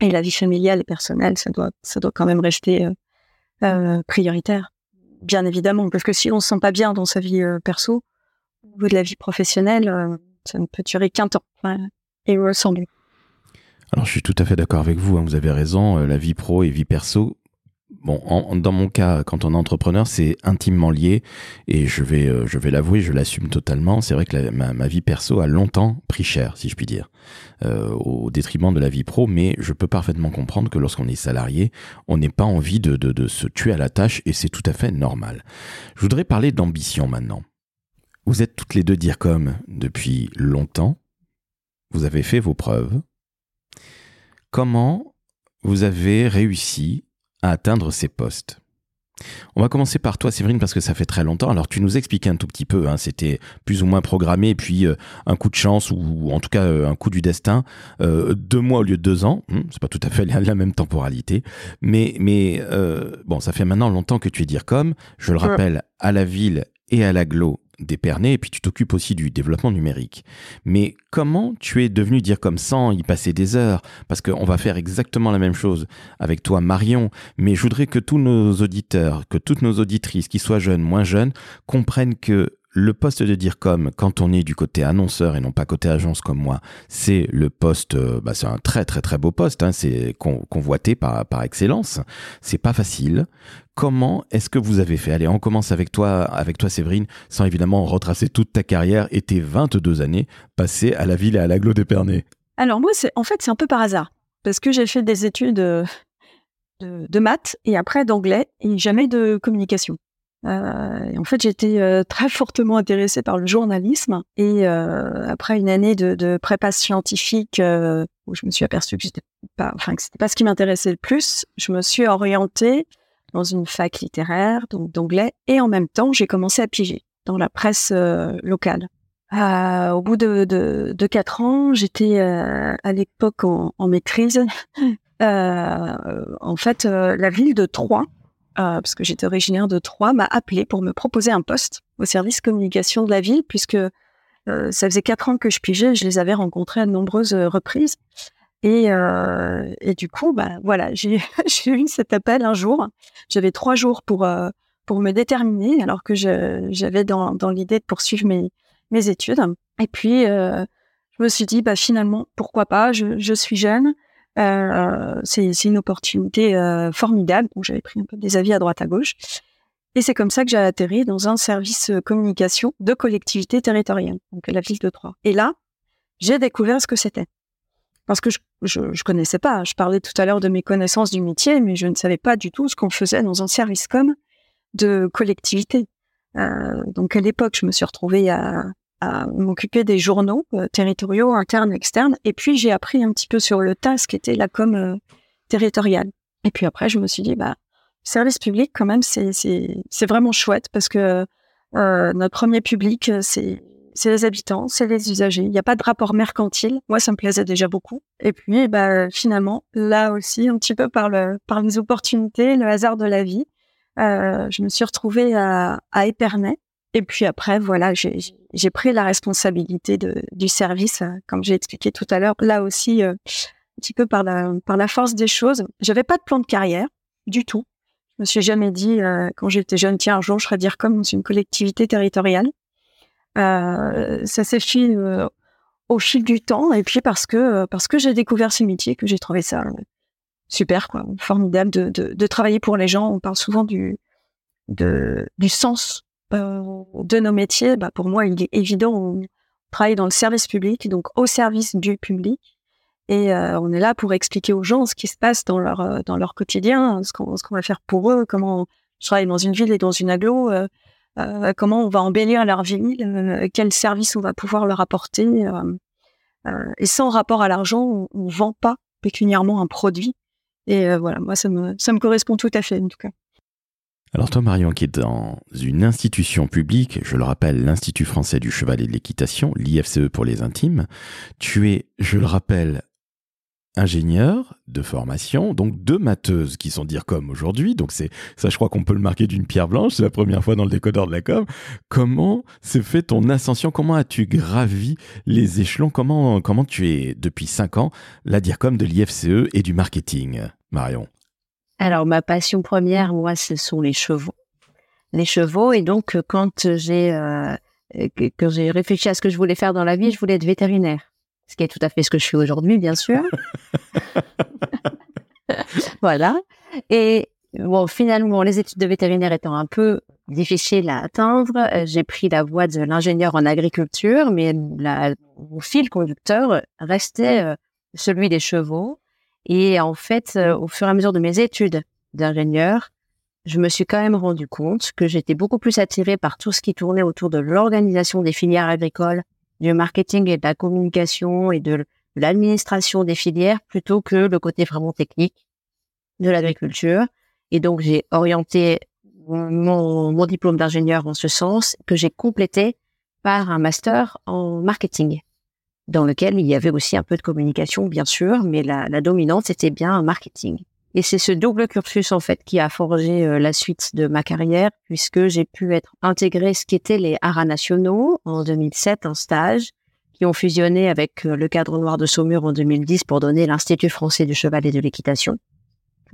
[SPEAKER 3] et la vie familiale et personnelle, ça doit, ça doit quand même rester prioritaire, bien évidemment, parce que si on se sent pas bien dans sa vie perso, au niveau de la vie professionnelle, ça ne peut durer qu'un temps enfin, et ressembler.
[SPEAKER 1] Alors je suis tout à fait d'accord avec vous, hein, vous avez raison, euh, la vie pro et vie perso, Bon, dans mon cas, quand on est entrepreneur, c'est intimement lié et je vais, euh, je vais l'avouer, je l'assume totalement. C'est vrai que ma, vie perso a longtemps pris cher, si je puis dire, euh, au détriment de la vie pro. Mais je peux parfaitement comprendre que lorsqu'on est salarié, on n'ait pas envie de, de, se tuer à la tâche et c'est tout à fait normal. Je voudrais parler d'ambition maintenant. Vous êtes toutes les deux dire comme depuis longtemps. Vous avez fait vos preuves. Comment vous avez réussi à atteindre ces postes on va commencer par toi, Séverine, parce que ça fait très longtemps. Alors, tu nous expliquais un tout petit peu, hein, c'était plus ou moins programmé, puis euh, un coup de chance, ou, en tout cas euh, un coup du destin, euh, deux mois au lieu de deux ans. Hmm, c'est pas tout à fait la, même temporalité, mais mais bon, ça fait maintenant longtemps que tu es dire comme. Je le rappelle, à la ville et à l'aglo, d'Épernay et puis tu t'occupes aussi du développement numérique. Mais comment tu es devenu dire comme sans y passer des heures? Parce qu'on va faire exactement la même chose avec toi Marion, mais je voudrais que tous nos auditeurs, que toutes nos auditrices, qui soient jeunes, moins jeunes, comprennent que le poste de dire comme quand on est du côté annonceur et non pas côté agence comme moi, c'est le poste, euh, bah c'est un très très très beau poste, hein, c'est convoité par, par excellence. C'est pas facile. Comment est-ce que vous avez fait? Allez, on commence avec toi, avec toi Séverine, sans évidemment retracer toute ta carrière et tes 22 années passées à la ville et à l'aglo d'Épernay.
[SPEAKER 3] Alors moi, en fait c'est un peu par hasard parce que j'ai fait des études euh, de, de maths et après d'anglais et jamais de communication. Euh, en fait, j'étais euh, très fortement intéressée par le journalisme et euh, après une année de, de prépa scientifique où je me suis aperçue que pas, c'était pas ce qui m'intéressait le plus, je me suis orientée dans une fac littéraire, donc d'anglais, et en même temps, j'ai commencé à piger dans la presse locale. au bout de, de, quatre ans, j'étais à l'époque en, maîtrise. en fait, la ville de Troyes euh, parce que j'étais originaire de Troyes, m'a appelé pour me proposer un poste au service communication de la ville, puisque euh, ça faisait quatre ans que je pigeais, je les avais rencontrés à de nombreuses euh, reprises. Et, du coup, bah voilà, j'ai eu cet appel un jour. J'avais trois jours pour pour me déterminer, alors que j'avais dans, dans l'idée de poursuivre mes mes études. Et puis je me suis dit, bah finalement, pourquoi pas Je, je suis jeune, euh, c'est une opportunité euh, formidable. où j'avais pris un peu des avis à droite à gauche. Et c'est comme ça que j'ai atterri dans un service euh, communication de collectivité territoriale, donc la ville de Troyes. Et là, j'ai découvert ce que c'était. Parce que je, je, je, connaissais pas. Je parlais tout à l'heure de mes connaissances du métier, mais je ne savais pas du tout ce qu'on faisait dans un service com de collectivité. Donc à l'époque, je me suis retrouvée à, à m'occuper des journaux euh, territoriaux, internes, externes. Et puis, j'ai appris un petit peu sur le tas ce qu'était la com euh, territoriale. Et puis après, je me suis dit, bah, service public, quand même, c'est, vraiment chouette parce que euh, notre premier public, c'est, les habitants, c'est les usagers. Il n'y a pas de rapport mercantile. Moi, ça me plaisait déjà beaucoup. Et puis, bah, finalement, là aussi, un petit peu par, le, par les opportunités, le hasard de la vie, je me suis retrouvée à, à Épernay, et puis après, voilà, j'ai pris la responsabilité du service, euh, comme j'ai expliqué tout à l'heure. Là aussi, euh, un petit peu par la, force des choses. J'avais pas de plan de carrière du tout. Je me suis jamais dit, euh, quand j'étais jeune, tiens, un jour, je serais dire comme une collectivité territoriale. Ça s'est fait au fil du temps, et puis parce que parce que j'ai découvert ce métier, que j'ai trouvé ça super, formidable de, travailler pour les gens. On parle souvent du du sens de nos métiers, bah, pour moi, il est évident, on travaille dans le service public, donc au service du public. Et euh, on est là pour expliquer aux gens ce qui se passe dans leur euh, dans leur quotidien, ce qu'on va faire pour eux, comment je travaille dans une ville et dans une aglo. comment on va embellir leur vie, quel service on va pouvoir leur apporter. et sans rapport à l'argent, on, ne vend pas pécuniairement un produit. Et voilà, moi, ça me, ça me correspond tout à fait, en tout cas.
[SPEAKER 1] Alors toi, Marion, qui est dans une institution publique, je le rappelle, l'Institut français du cheval et de l'équitation, l'IFCE pour les intimes, tu es, je le rappelle, ingénieur de formation, donc deux matheuses qui sont dire comme aujourd'hui, donc c'est ça je crois qu'on peut le marquer d'une pierre blanche, c'est la première fois dans le décodeur de la com. Comment s'est fait ton ascension? Comment as-tu gravi les échelons? Comment comment tu es depuis cinq ans la DIRCOM de l'IFCE et du marketing, Marion?
[SPEAKER 4] Alors ma passion première, moi, ce sont les chevaux, les chevaux, et donc quand j'ai euh, quand j'ai réfléchi à ce que je voulais faire dans la vie, je voulais être vétérinaire ce qui est tout à fait ce que je suis aujourd'hui, bien sûr. voilà. Et bon, finalement, les études de vétérinaire étant un peu difficiles à atteindre, euh, j'ai pris la voie de l'ingénieur en agriculture, mais la, mon fil conducteur restait euh, celui des chevaux. Et en fait, euh, au fur et à mesure de mes études d'ingénieur, je me suis quand même rendu compte que j'étais beaucoup plus attirée par tout ce qui tournait autour de l'organisation des filières agricoles du marketing et de la communication et de l'administration des filières plutôt que le côté vraiment technique de l'agriculture. Et donc, j'ai orienté mon, mon diplôme d'ingénieur en ce sens que j'ai complété par un master en marketing dans lequel il y avait aussi un peu de communication, bien sûr, mais la, la dominante, c'était bien un marketing. Et c'est ce double cursus en fait qui a forgé euh, la suite de ma carrière, puisque j'ai pu être intégré ce qu'étaient les haras nationaux en 2007 en stage, qui ont fusionné avec euh, le cadre noir de Saumur en 2010 pour donner l'Institut français du cheval et de l'équitation.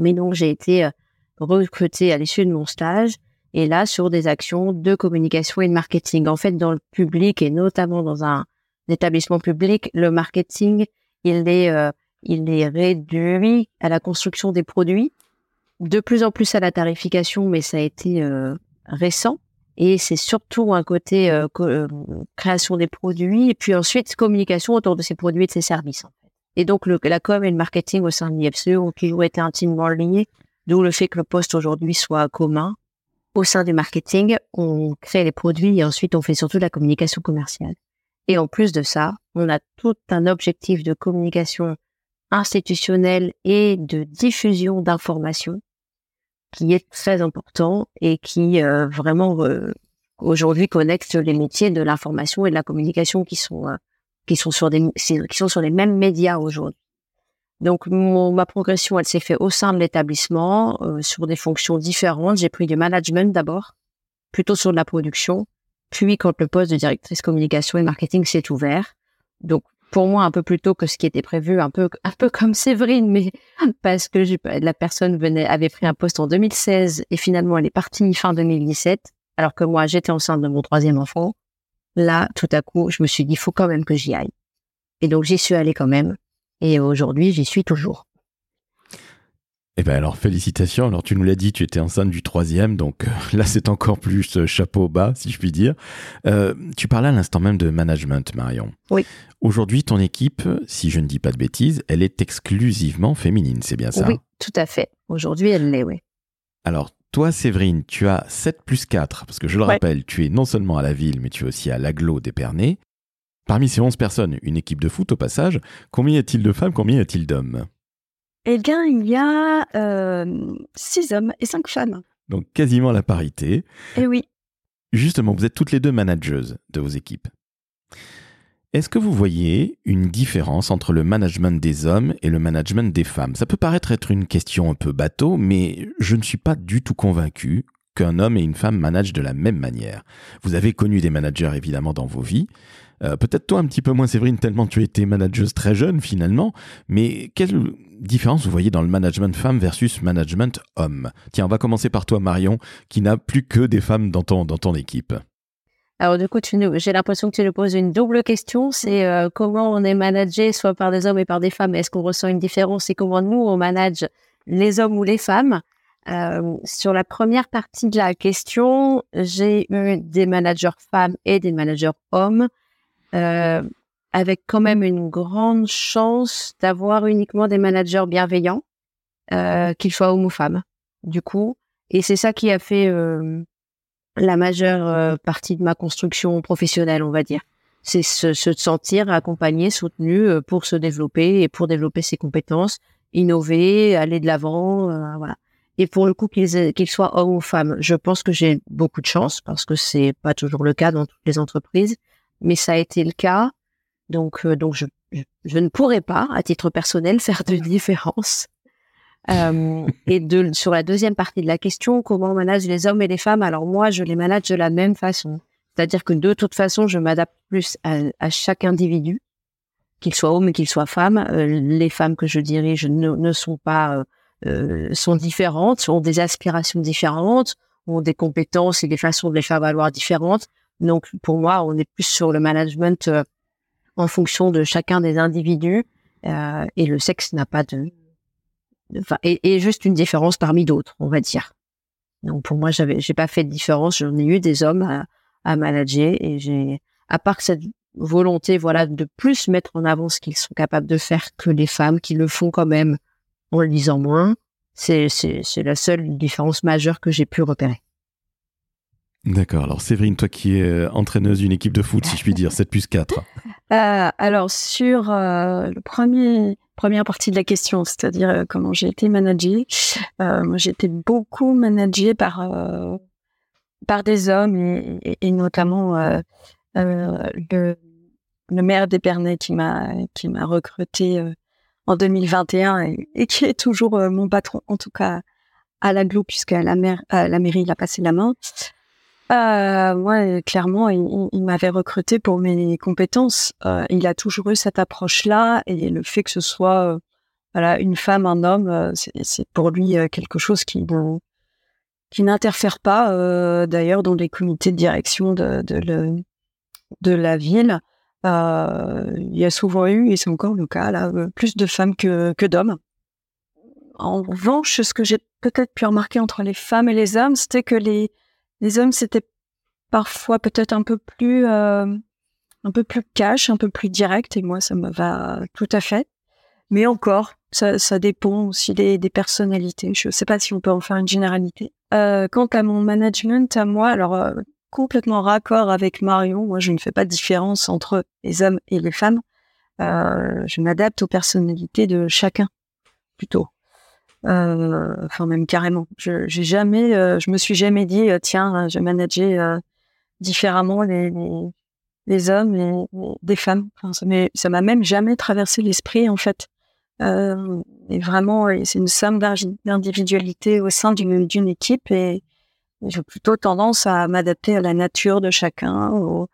[SPEAKER 4] Mais donc j'ai été euh, recrutée à l'issue de mon stage et là sur des actions de communication et de marketing. En fait, dans le public et notamment dans un, établissement public, le marketing, il est il est réduit à la construction des produits, de plus en plus à la tarification, mais ça a été euh, récent. Et c'est surtout un côté euh, euh, création des produits et puis ensuite communication autour de ces produits et de ces services. Et donc le, la com et le marketing au sein de l'IFCE ont toujours été intimement liés, d'où le fait que le poste aujourd'hui soit commun. Au sein du marketing, on crée les produits et ensuite on fait surtout de la communication commerciale. Et en plus de ça, on a tout un objectif de communication institutionnel et de diffusion d'informations qui est très important et qui euh, vraiment euh, aujourd'hui connecte les métiers de l'information et de la communication qui sont euh, qui sont sur des qui sont sur les mêmes médias aujourd'hui. Donc mon, ma progression, elle s'est faite au sein de l'établissement sur des fonctions différentes. J'ai pris du management d'abord, plutôt sur de la production, puis quand le poste de directrice communication et marketing s'est ouvert, donc pour moi un peu plus tôt que ce qui était prévu, un peu un peu comme Séverine, mais parce que la personne venait avait pris un poste en 2016 et finalement elle est partie fin 2017, alors que moi j'étais enceinte de mon troisième enfant. Là, tout à coup, je me suis dit, il faut quand même que j'y aille. Et donc j'y suis allée quand même. Et aujourd'hui, j'y suis toujours.
[SPEAKER 1] Eh ben alors félicitations. Alors tu nous l'as dit, tu étais enceinte du troisième, donc euh, là c'est encore plus euh, chapeau bas, si je puis dire. Euh, tu parlais à l'instant même de management, Marion.
[SPEAKER 4] Oui.
[SPEAKER 1] Aujourd'hui, ton équipe, si je ne dis pas de bêtises, elle est exclusivement féminine, c'est bien ça?
[SPEAKER 4] Oui, tout à fait. Aujourd'hui, elle l'est, oui.
[SPEAKER 1] Alors toi, Séverine, tu as 7 plus 4, parce que je le rappelle, tu es non seulement à la ville, mais tu es aussi à l'aglo d'Épernay. Parmi ces 11 personnes, une équipe de foot au passage, combien y a-t-il de femmes, combien y a-t-il d'hommes?
[SPEAKER 3] Eh bien, il y a euh, six hommes et cinq femmes.
[SPEAKER 1] Donc quasiment la parité.
[SPEAKER 3] Eh oui.
[SPEAKER 1] Justement, vous êtes toutes les deux manageuses de vos équipes. Est-ce que vous voyez une différence entre le management des hommes et le management des femmes? Ça peut paraître être une question un peu bateau, mais je ne suis pas du tout convaincu qu'un homme et une femme managent de la même manière. Vous avez connu des managers évidemment dans vos vies. Euh, peut-être toi un petit peu moins Séverine, tellement tu étais manageuse très jeune finalement, mais quelle différence vous voyez dans le management femme versus management homme? Tiens, on va commencer par toi Marion, qui n'a plus que des femmes dans ton, dans ton équipe.
[SPEAKER 4] Alors du coup, j'ai l'impression que tu nous poses une double question, c'est euh, comment on est managé soit par des hommes et par des femmes, est-ce qu'on ressent une différence et comment nous on manage les hommes ou les femmes? Euh, Sur la première partie de la question, j'ai eu des managers femmes et des managers hommes. Euh, avec quand même une grande chance d'avoir uniquement des managers bienveillants, euh, qu'ils soient hommes ou femmes, du coup. Et c'est ça qui a fait, euh, la majeure partie de ma construction professionnelle, on va dire. C'est se, se sentir accompagné, soutenu pour se développer et pour développer ses compétences, innover, aller de l'avant, voilà. Et pour le coup, qu'ils qu'ils soient hommes ou femmes, je pense que j'ai beaucoup de chance parce que c'est pas toujours le cas dans toutes les entreprises, mais ça a été le cas. Donc, euh, donc je, je, ne pourrais pas, à titre personnel, faire de différence. Euh, et de, sur la deuxième partie de la question, comment on manage les hommes et les femmes? Alors moi, je les manage de la même façon. C'est-à-dire que de toute façon, je m'adapte plus à, à, chaque individu, qu'il soit homme et qu'il soit femme. Euh, les femmes que je dirige ne, ne sont pas sont différentes, ont des aspirations différentes, ont des compétences et des façons de les faire valoir différentes. Donc pour moi, on est plus sur le management euh, en fonction de chacun des individus euh, et le sexe n'a pas de, enfin, et, juste une différence parmi d'autres, on va dire. Donc pour moi, j'avais, j'ai pas fait de différence. J'en ai eu des hommes à, à manager et j'ai, à part cette volonté, voilà, de plus mettre en avant ce qu'ils sont capables de faire que les femmes qui le font quand même en le lisant moins. C'est, c'est, c'est la seule différence majeure que j'ai pu repérer.
[SPEAKER 1] D'accord. Alors, Séverine, toi qui es euh, entraîneuse d'une équipe de foot, si je puis dire, 7 plus 4.
[SPEAKER 3] Euh, alors, sur euh, premier, première partie de la question, c'est-à-dire euh, comment j'ai été managée, j'ai été beaucoup managée par, par des hommes et, notamment le, maire d'Épernay qui m'a, qui recruté en 2021 et, qui est toujours mon patron, en tout cas à l'aglo, puisqu'à la, mer, la mairie, il a passé la main. Euh, moi, clairement, il, m'avait recruté pour mes compétences. Euh, il a toujours eu cette approche-là et le fait que ce soit euh, voilà une femme, un homme, c'est pour lui quelque chose qui n'interfère pas. D'ailleurs, dans les comités de direction de, la ville, euh, il y a souvent eu, et c'est encore le cas, là, euh, plus de femmes que, que d'hommes. En revanche, ce que j'ai peut-être pu remarquer entre les femmes et les hommes, c'était que les, les hommes, c'était parfois peut-être un peu plus, euh, un peu plus cash, un peu plus direct, et moi, ça me va tout à fait. Mais encore, ça, dépend aussi des, personnalités. Je ne sais pas si on peut en faire une généralité. Euh, quant à mon management, à moi, alors euh, complètement raccord avec Marion. Moi, je ne fais pas de différence entre les hommes et les femmes. Je m'adapte aux personnalités de chacun, plutôt. Euh, enfin, même carrément. Je j'ai jamais, euh, je me suis jamais dit, euh, tiens, je manageais euh, différemment les, les, les hommes et des femmes. Enfin, ça m'a même jamais traversé l'esprit, en fait. et vraiment, c'est une somme d'individualité au sein d'une équipe et j'ai plutôt tendance à m'adapter à la nature de chacun, au,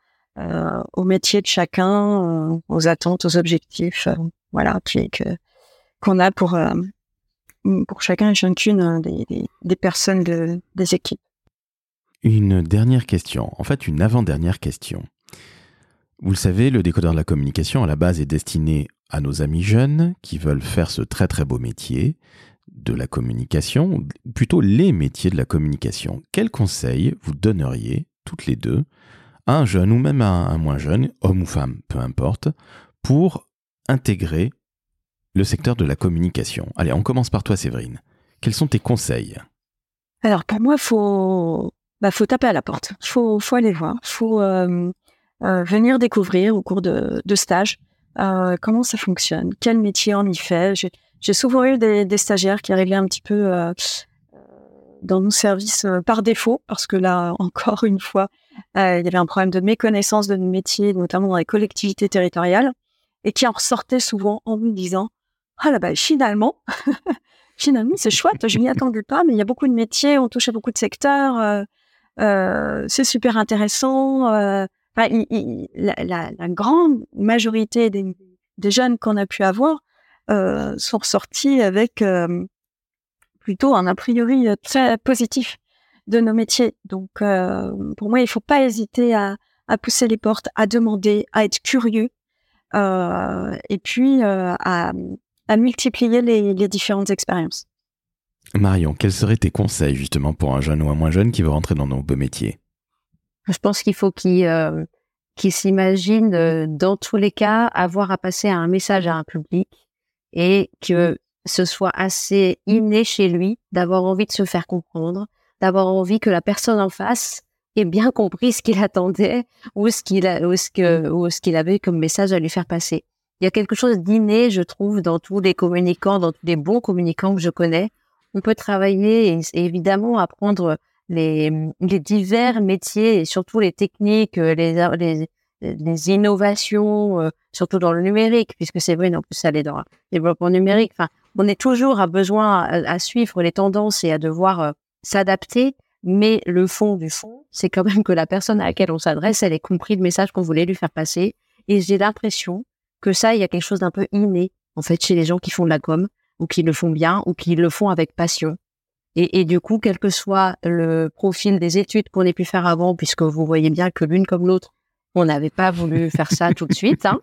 [SPEAKER 3] métier de chacun, aux attentes, aux objectifs, voilà, qu'on a pour pour chacun et chacune des, des, personnes de, des équipes.
[SPEAKER 1] Une dernière question, en fait une avant-dernière question. Vous le savez, le décodeur de la communication à la base est destiné à nos amis jeunes qui veulent faire ce très très beau métier de la communication, plutôt les métiers de la communication. Quels conseils vous donneriez, toutes les deux, à un jeune ou même à un moins jeune, homme ou femme, peu importe, pour intégrer le secteur de la communication Allez, on commence par toi, Séverine. Quels sont tes conseils?
[SPEAKER 3] Alors, pour moi, il faut, bah, faut taper à la porte. Il faut, faut aller voir. Il faut euh, euh, venir découvrir au cours de, de stage euh, comment ça fonctionne, quel métier on y fait. J'ai souvent eu des, des, stagiaires qui arrivaient un petit peu euh, dans nos services par défaut, parce que là, encore une fois, il y avait un problème de méconnaissance de nos métiers, notamment dans les collectivités territoriales, et qui en ressortaient souvent en me disant Ah là, bah, finalement, finalement, c'est chouette, je m'y attendais pas, mais il y a beaucoup de métiers, on touche à beaucoup de secteurs, euh, euh, c'est super intéressant. Enfin, il, il, la, la, grande majorité des, des jeunes qu'on a pu avoir euh, sont ressortis avec euh, plutôt un a priori euh, très positif de nos métiers. Donc, euh, pour moi, il faut pas hésiter à, à, pousser les portes, à demander, à être curieux, euh, et puis à, à, multiplier les, les, différentes expériences.
[SPEAKER 1] Marion, quels seraient tes conseils justement pour un jeune ou un moins jeune qui veut rentrer dans nos beaux métiers?
[SPEAKER 4] Je pense qu'il faut qu'il qu s'imagine, dans tous les cas, avoir à passer un message à un public et que ce soit assez inné chez lui d'avoir envie de se faire comprendre, d'avoir envie que la personne en face ait bien compris ce qu'il attendait ou ce qu'il a, ou ce que, ou ce qu'il avait comme message à lui faire passer. Il y a quelque chose d'inné, je trouve, dans tous les communicants, dans tous les bons communicants que je connais. On peut travailler et, évidemment apprendre les, les divers métiers et surtout les techniques, les, les, les innovations, euh, surtout dans le numérique, puisque c'est vrai, en plus, ça allait dans le développement numérique. Enfin, on est toujours à besoin à, suivre les tendances et à devoir euh, s'adapter. Mais le fond du fond, c'est quand même que la personne à laquelle on s'adresse, elle ait compris le message qu'on voulait lui faire passer. Et j'ai l'impression que ça, il y a quelque chose d'un peu inné, en fait, chez les gens qui font de la com, ou qui le font bien, ou qui le font avec passion. Et, et du coup, quel que soit le profil des études qu'on ait pu faire avant, puisque vous voyez bien que l'une comme l'autre, on n'avait pas voulu faire ça tout de suite. Hein.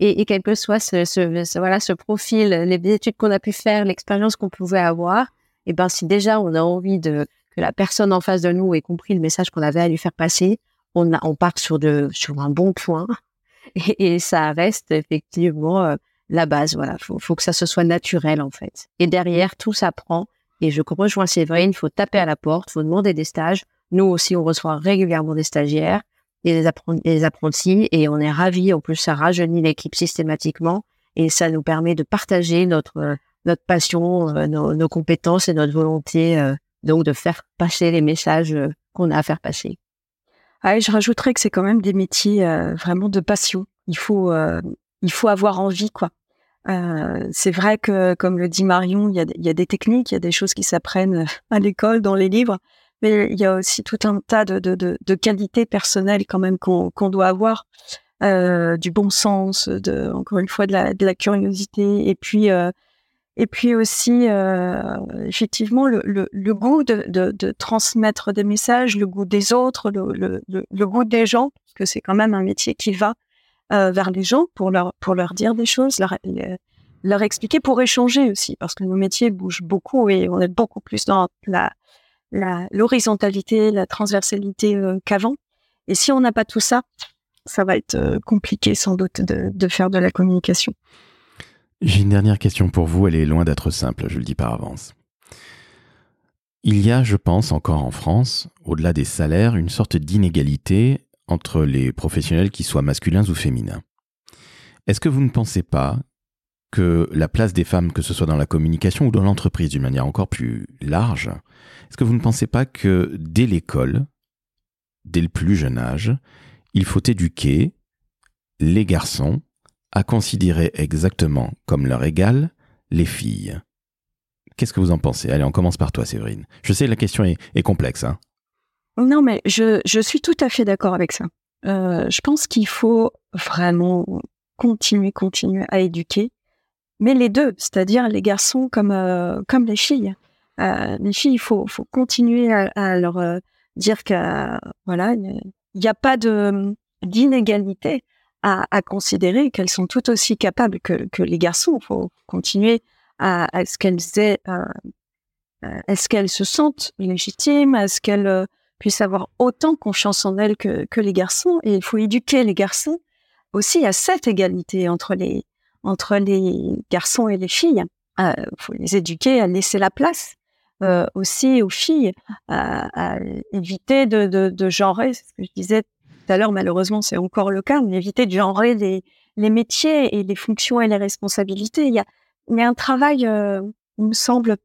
[SPEAKER 4] Et, quel que soit ce, voilà, ce profil, les études qu'on a pu faire, l'expérience qu'on pouvait avoir, et eh ben si déjà on a envie de que la personne en face de nous ait compris le message qu'on avait à lui faire passer, on, a, on part sur, de, sur un bon point et, ça reste effectivement euh, la base. Voilà, faut, faut que ça se soit naturel en fait. Et derrière, tout s'apprend. Et je rejoins Séverine, il faut taper à la porte, faut demander des stages. Nous aussi, on reçoit régulièrement des stagiaires et les, les apprentis et on est ravis. En plus, ça rajeunit l'équipe systématiquement et ça nous permet de partager notre euh, notre passion, euh, nos, nos, compétences et notre volonté donc de faire passer les messages qu'on a à faire passer.
[SPEAKER 3] Ah, je rajouterais que c'est quand même des métiers vraiment de passion. Il faut il faut avoir envie quoi. c'est vrai que comme le dit Marion, il y a, y a des techniques, il y a des choses qui s'apprennent à l'école, dans les livres, mais il y a aussi tout un tas de, de, de, qualités personnelles quand même qu'on qu'on doit avoir, euh, du bon sens, de encore une fois de la, la curiosité, et puis euh, et puis aussi euh, effectivement le, goût de, transmettre des messages, le goût des autres, le, goût des gens, parce que c'est quand même un métier qui va euh, vers les gens pour leur dire des choses, leur, leur expliquer, pour échanger aussi, parce que nos métiers bougent beaucoup et on est beaucoup plus dans la l'horizontalité, la, transversalité euh, qu'avant. Et si on n'a pas tout ça, ça va être euh, compliqué sans doute de, faire de la communication.
[SPEAKER 1] J'ai une dernière question pour vous, elle est loin d'être simple, je le dis par avance. Il y a, je pense, encore en France, au-delà des salaires, une sorte d'inégalité entre les professionnels qui soient masculins ou féminins. Est-ce que vous ne pensez pas que la place des femmes, que ce soit dans la communication ou dans l'entreprise d'une manière encore plus large, est-ce que vous ne pensez pas que dès l'école, dès le plus jeune âge, il faut éduquer les garçons à considérer exactement comme leur égal les filles Qu'est-ce que vous en pensez? Allez, on commence par toi, Séverine. Je sais, la question est, complexe. Hein
[SPEAKER 3] non, mais je, je, suis tout à fait d'accord avec ça. Euh, je pense qu'il faut vraiment continuer, continuer à éduquer mais les deux, c'est-à-dire les garçons comme euh, comme les filles. Euh, les filles, il faut faut continuer à, leur dire que voilà, il n'y a pas d'inégalité à, à, considérer qu'elles sont tout aussi capables que, que les garçons. Il faut continuer à, à ce qu'elles aient, est-ce qu'elles se sentent légitimes, est-ce qu'elles puissent avoir autant confiance en elles que, que les garçons. Et il faut éduquer les garçons aussi à cette égalité entre les entre les garçons et les filles. Il euh, faut les éduquer à laisser la place euh, aussi aux filles, à, éviter de, de, de genrer, c'est ce que je disais tout à l'heure, malheureusement c'est encore le cas, mais éviter de genrer les, les métiers et les fonctions et les responsabilités. Il y a, un travail, euh, il me semble,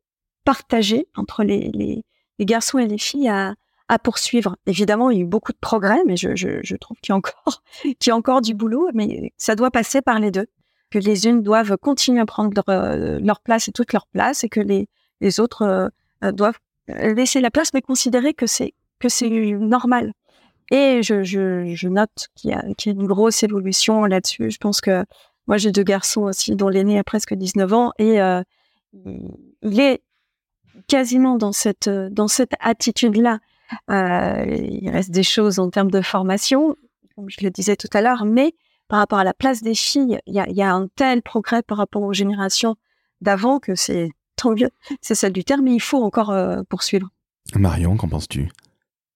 [SPEAKER 3] partagé entre les, les, garçons et les filles à, à poursuivre. Évidemment, il y a eu beaucoup de progrès, mais je, je, trouve qu'il y a encore, qu'il y a encore du boulot, mais ça doit passer par les deux que les unes doivent continuer à prendre leur, euh, leur place et toute leur place et que les, les autres euh, doivent laisser la place mais considérer que c'est que c'est normal. Et je, note qu'il y, a, une grosse évolution là-dessus. Je pense que moi j'ai deux garçons aussi dont l'aîné a presque 19 ans et euh, il est quasiment dans cette attitude-là. Euh, il reste des choses en termes de formation, comme je le disais tout à l'heure, mais par rapport à la place des filles, il y a, un tel progrès par rapport aux générations d'avant que c'est tant c'est du terme, mais il faut encore euh, poursuivre.
[SPEAKER 1] Marion, qu'en penses-tu?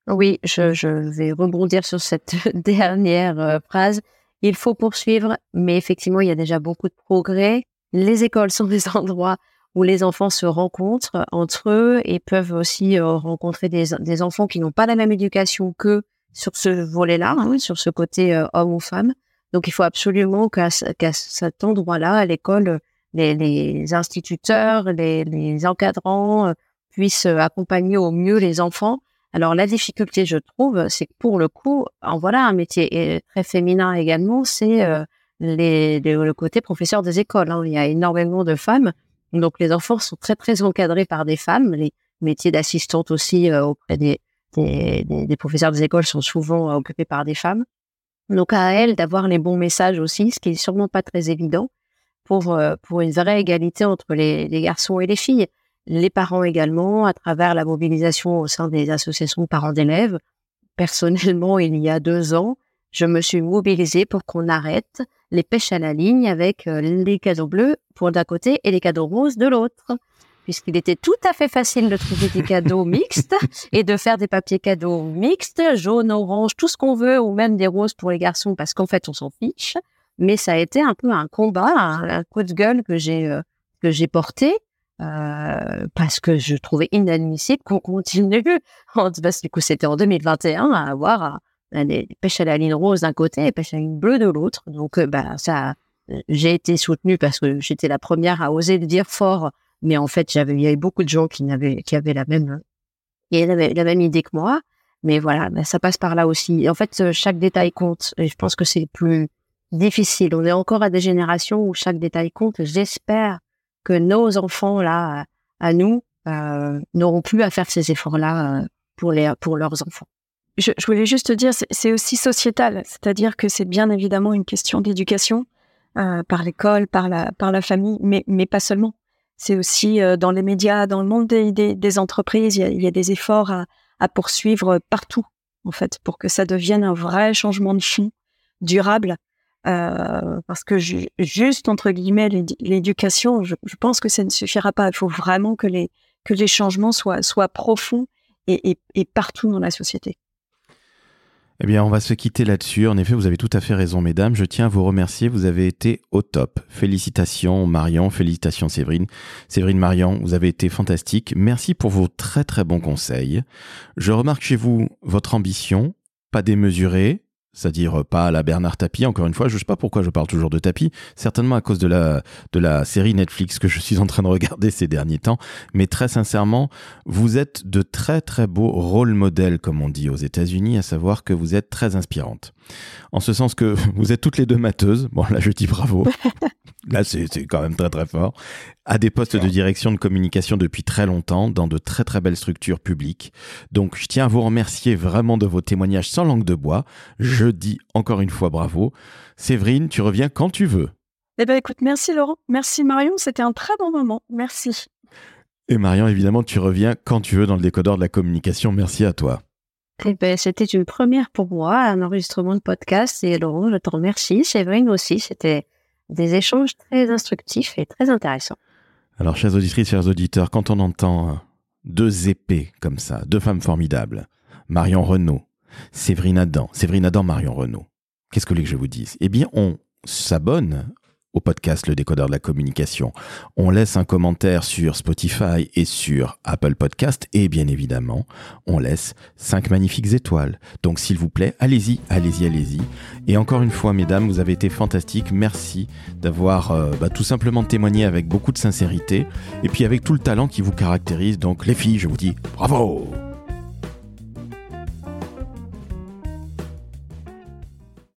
[SPEAKER 4] Oui, je, je, vais rebondir sur cette dernière euh, phrase. Il faut poursuivre, mais effectivement, il y a déjà beaucoup de progrès. Les écoles sont des endroits où les enfants se rencontrent entre eux et peuvent aussi euh, rencontrer des, des, enfants qui n'ont pas la même éducation qu'eux sur ce volet-là, hein, sur ce côté euh, homme ou femme. Donc il faut absolument qu'à cet endroit-là, à l'école, les, les, instituteurs, les, les encadrants puissent accompagner au mieux les enfants. Alors la difficulté, je trouve, c'est que pour le coup, en voilà un métier très féminin également, c'est les, le côté professeur des écoles. Hein. Il y a énormément de femmes donc les enfants sont très très encadrés par des femmes. Les métiers d'assistante aussi euh, auprès des, professeurs des écoles sont souvent euh, occupés par des femmes. Donc à elles d'avoir les bons messages aussi, ce qui est sûrement pas très évident pour euh, pour une vraie égalité entre les, garçons et les filles. Les parents également, à travers la mobilisation au sein des associations de parents d'élèves. Personnellement, il y a deux ans, je me suis mobilisée pour qu'on arrête les pêches à la ligne avec euh, les cadeaux bleus pour d'un côté et les cadeaux roses de l'autre. Puisqu'il était tout à fait facile de trouver des cadeaux mixtes et de faire des papiers cadeaux mixtes, jaune, orange, tout ce qu'on veut, ou même des roses pour les garçons, parce qu'en fait, on s'en fiche. Mais ça a été un peu un combat, un, coup de gueule que j'ai euh, que j'ai porté euh, parce que je trouvais inadmissible qu'on continue, parce que c'était en 2021, à avoir des pêches à la ligne rose d'un côté et pêche à la ligne bleue de l'autre. Donc, euh, bah, ça, j'ai été soutenue parce que j'étais la première à oser le dire fort. Mais en fait, il y avait beaucoup de gens qui n'avaient, qui avaient la même, et la, la même idée que moi. Mais voilà, bah, ça passe par là aussi. en fait, euh, chaque détail compte. Et je pense que c'est plus difficile. On est encore à des générations où chaque détail compte. J'espère que nos enfants là, à nous, euh, n'auront plus à faire ces efforts-là pour les, pour leurs enfants
[SPEAKER 3] je, voulais juste te dire, c'est aussi sociétal, c'est-à-dire que c'est bien évidemment une question d'éducation euh, par l'école, par la, par la famille, mais, mais pas seulement. C'est aussi euh, dans les médias, dans le monde des, des, entreprises, il y, a, des efforts à, poursuivre partout, en fait, pour que ça devienne un vrai changement de fond durable. Euh, parce que juste entre guillemets l'éducation, je, pense que ça ne suffira pas. Il faut vraiment que les que les changements soient soient profonds et, et partout dans la société.
[SPEAKER 1] Eh bien, on va se quitter là-dessus. En effet, vous avez tout à fait raison, mesdames. Je tiens à vous remercier. Vous avez été au top. Félicitations, Marion. Félicitations, Séverine. Séverine Marion, vous avez été fantastique. Merci pour vos très très bons conseils. Je remarque chez vous votre ambition, pas démesurée, c'est-à-dire pas à la Bernard Tapie, encore une fois, je sais pas pourquoi je parle toujours de Tapie, certainement à cause de la, de la série Netflix que je suis en train de regarder ces derniers temps, mais très sincèrement, vous êtes de très très beaux rôle modèles, comme on dit aux États-Unis, à savoir que vous êtes très inspirante. En ce sens que vous êtes toutes les deux matheuses, bon là je dis bravo, là c'est quand même très très fort, à des postes de direction de communication depuis très longtemps, dans de très très belles structures publiques. Donc je tiens à vous remercier vraiment de vos témoignages sans langue de bois. Je dis encore une fois bravo. Séverine, tu reviens quand tu veux.
[SPEAKER 3] Eh bien écoute, merci Laurent, merci Marion, c'était un très bon moment, merci.
[SPEAKER 1] Et Marion, évidemment, tu reviens quand tu veux dans le décodeur de la communication. Merci à toi.
[SPEAKER 4] Eh ben, c'était une première pour moi, un enregistrement de podcast. Et Laurent, je te remercie. Séverine aussi, c'était des échanges très instructifs et très intéressants.
[SPEAKER 1] Alors, chers auditrices, chers auditeurs, quand on entend deux épées comme ça, deux femmes formidables, Marion Renaud, Séverine Adam, Séverine Adam, Marion Renaud, qu'est-ce que, que je vous dise? Eh bien, on s'abonne au podcast Le Décodeur de la Communication. On laisse un commentaire sur Spotify et sur Apple Podcast et bien évidemment, on laisse cinq magnifiques étoiles. Donc s'il vous plaît, allez-y, allez-y, allez-y. Et encore une fois, mesdames, vous avez été fantastiques. Merci d'avoir euh, bah, tout simplement témoigné avec beaucoup de sincérité et puis avec tout le talent qui vous caractérise. Donc les filles, je vous dis bravo